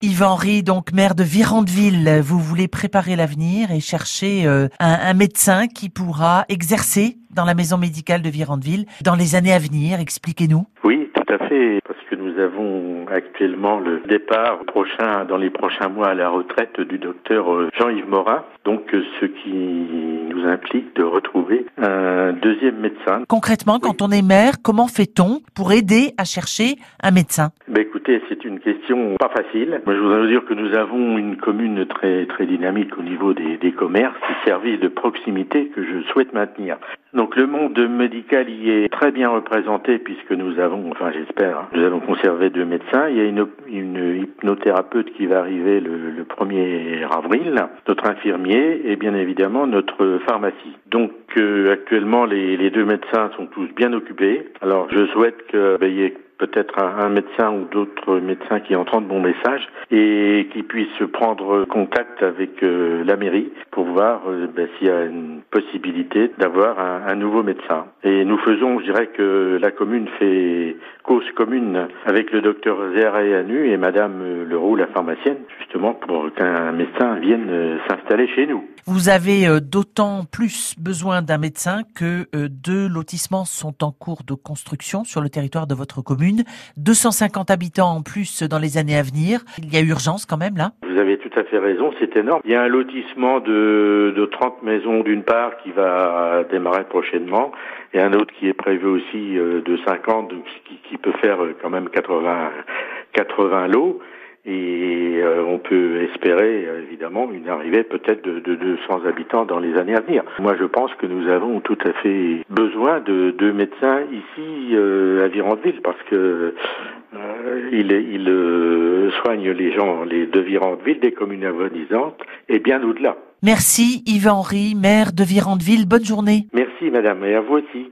Yves Henry, donc maire de Virandeville, vous voulez préparer l'avenir et chercher euh, un, un, médecin qui pourra exercer dans la maison médicale de Virandeville dans les années à venir. Expliquez-nous. Oui, tout à fait, parce que nous avons actuellement le départ prochain, dans les prochains mois, à la retraite du docteur euh, Jean-Yves Morin. Donc, euh, ce qui nous implique de retrouver un deuxième médecin. Concrètement, quand on est maire, comment fait-on pour aider à chercher un médecin? Ben Écoutez, c'est une question pas facile. Moi, je voudrais vous dire que nous avons une commune très très dynamique au niveau des, des commerces, des services de proximité que je souhaite maintenir. Donc le monde médical y est très bien représenté puisque nous avons, enfin j'espère, hein, nous allons conserver deux médecins. Il y a une, une hypnothérapeute qui va arriver le, le 1er avril, notre infirmier et bien évidemment notre pharmacie. Donc euh, actuellement les, les, deux médecins sont tous bien occupés. Alors je souhaite qu'il ben, y ait peut-être un, médecin ou d'autres médecins qui entendent mon message et qui puissent prendre contact avec euh, la mairie pour voir euh, ben, s'il y a une possibilité d'avoir un, nouveau médecin. Et nous faisons, je dirais que la commune fait cause commune avec le docteur Zerayanu et Madame Leroux, la pharmacienne, justement pour qu'un médecin vienne euh, s'installer chez nous. Vous avez d'autant plus besoin d'un médecin que deux lotissements sont en cours de construction sur le territoire de votre commune. 250 habitants en plus dans les années à venir. Il y a urgence quand même là Vous avez tout à fait raison, c'est énorme. Il y a un lotissement de, de 30 maisons d'une part qui va démarrer prochainement et un autre qui est prévu aussi de 50, donc qui, peut faire quand même 80, 80 lots. Et euh, on peut espérer évidemment une arrivée peut-être de, de 200 habitants dans les années à venir. Moi, je pense que nous avons tout à fait besoin de, de médecins ici euh, à Virandeville parce que euh, il, il euh, soigne les gens les de Virandeville, des communes avoisinantes et bien au-delà. Merci Yves Henry, maire de Virandeville. Bonne journée. Merci madame et à vous aussi.